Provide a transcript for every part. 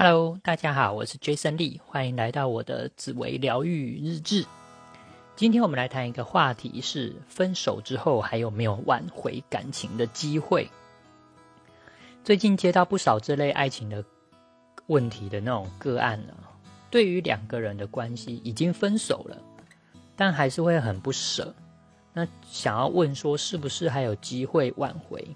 Hello，大家好，我是 Jason Lee，欢迎来到我的紫薇疗愈日志。今天我们来谈一个话题，是分手之后还有没有挽回感情的机会？最近接到不少这类爱情的问题的那种个案呢，对于两个人的关系已经分手了，但还是会很不舍，那想要问说是不是还有机会挽回？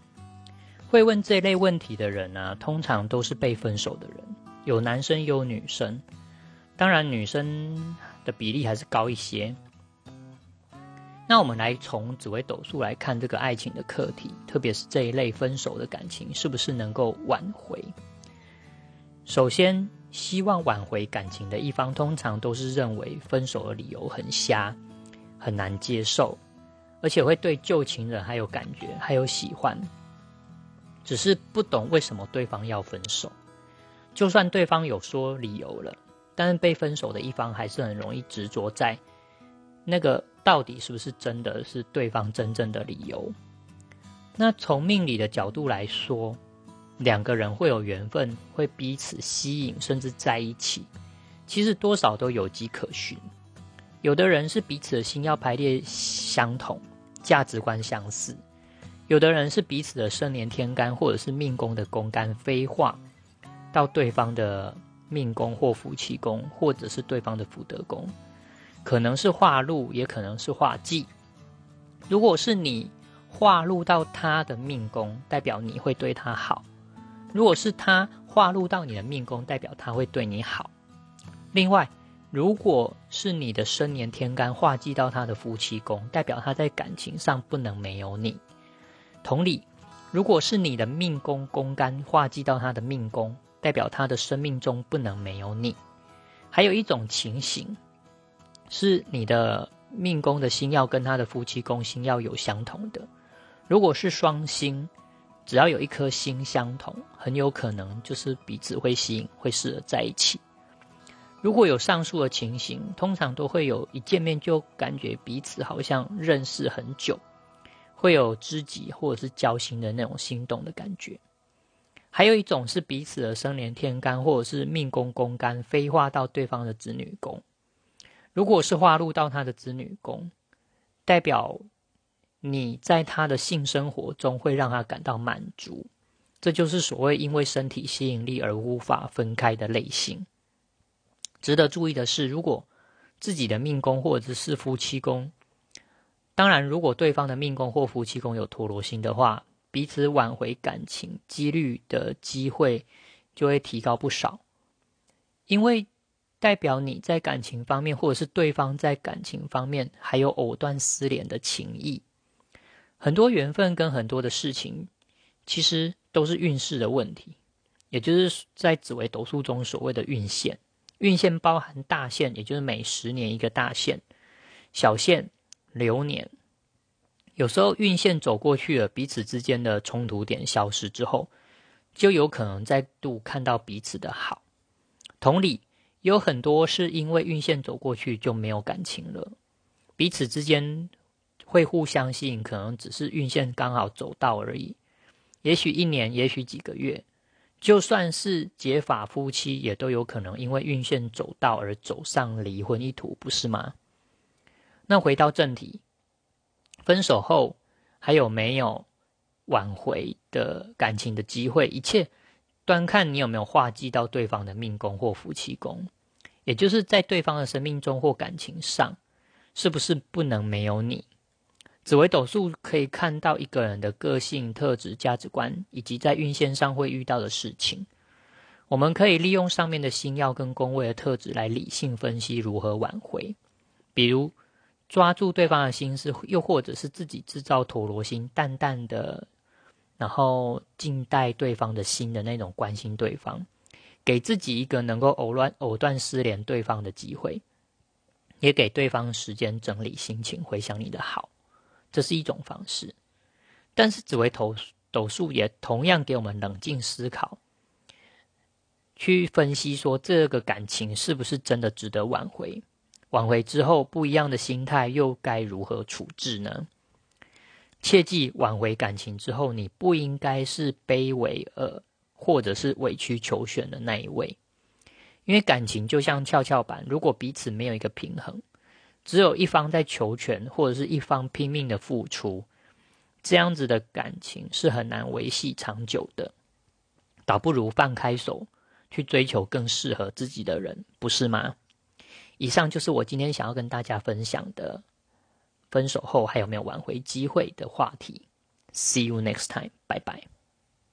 会问这类问题的人呢，通常都是被分手的人。有男生有女生，当然女生的比例还是高一些。那我们来从紫微斗数来看这个爱情的课题，特别是这一类分手的感情，是不是能够挽回？首先，希望挽回感情的一方，通常都是认为分手的理由很瞎，很难接受，而且会对旧情人还有感觉，还有喜欢，只是不懂为什么对方要分手。就算对方有说理由了，但是被分手的一方还是很容易执着在那个到底是不是真的是对方真正的理由。那从命理的角度来说，两个人会有缘分，会彼此吸引，甚至在一起，其实多少都有迹可循。有的人是彼此的星耀排列相同，价值观相似；有的人是彼此的生年天干或者是命宫的宫干飞化。到对方的命宫或福气宫，或者是对方的福德宫，可能是化禄，也可能是化忌。如果是你化禄到他的命宫，代表你会对他好；如果是他化禄到你的命宫，代表他会对你好。另外，如果是你的生年天干化忌到他的夫妻宫，代表他在感情上不能没有你。同理，如果是你的命宫宫干化忌到他的命宫，代表他的生命中不能没有你。还有一种情形，是你的命宫的星耀跟他的夫妻宫星耀有相同的。如果是双星，只要有一颗星相同，很有可能就是彼此会吸引，会适合在一起。如果有上述的情形，通常都会有一见面就感觉彼此好像认识很久，会有知己或者是交心的那种心动的感觉。还有一种是彼此的生年天干或者是命宫宫干飞化到对方的子女宫，如果是化入到他的子女宫，代表你在他的性生活中会让他感到满足，这就是所谓因为身体吸引力而无法分开的类型。值得注意的是，如果自己的命宫或者是夫妻宫，当然如果对方的命宫或夫妻宫有陀罗星的话。彼此挽回感情几率的机会就会提高不少，因为代表你在感情方面，或者是对方在感情方面还有藕断丝连的情谊。很多缘分跟很多的事情，其实都是运势的问题，也就是在紫微斗数中所谓的运线。运线包含大线，也就是每十年一个大线；小线流年。有时候运线走过去了，彼此之间的冲突点消失之后，就有可能再度看到彼此的好。同理，有很多是因为运线走过去就没有感情了，彼此之间会互相吸引，可能只是运线刚好走到而已。也许一年，也许几个月，就算是结法夫妻，也都有可能因为运线走到而走上离婚一途，不是吗？那回到正题。分手后还有没有挽回的感情的机会？一切端看你有没有化忌到对方的命宫或夫妻宫，也就是在对方的生命中或感情上，是不是不能没有你？紫微斗数可以看到一个人的个性特质、价值观，以及在运线上会遇到的事情。我们可以利用上面的星耀跟宫位的特质来理性分析如何挽回，比如。抓住对方的心思，又或者是自己制造陀螺心，淡淡的，然后静待对方的心的那种关心对方，给自己一个能够藕断藕断丝连对方的机会，也给对方时间整理心情，回想你的好，这是一种方式。但是紫微斗斗数也同样给我们冷静思考，去分析说这个感情是不是真的值得挽回。挽回之后，不一样的心态又该如何处置呢？切记，挽回感情之后，你不应该是卑微呃，或者是委曲求全的那一位，因为感情就像跷跷板，如果彼此没有一个平衡，只有一方在求全，或者是一方拼命的付出，这样子的感情是很难维系长久的。倒不如放开手，去追求更适合自己的人，不是吗？以上就是我今天想要跟大家分享的，分手后还有没有挽回机会的话题。See you next time，拜拜。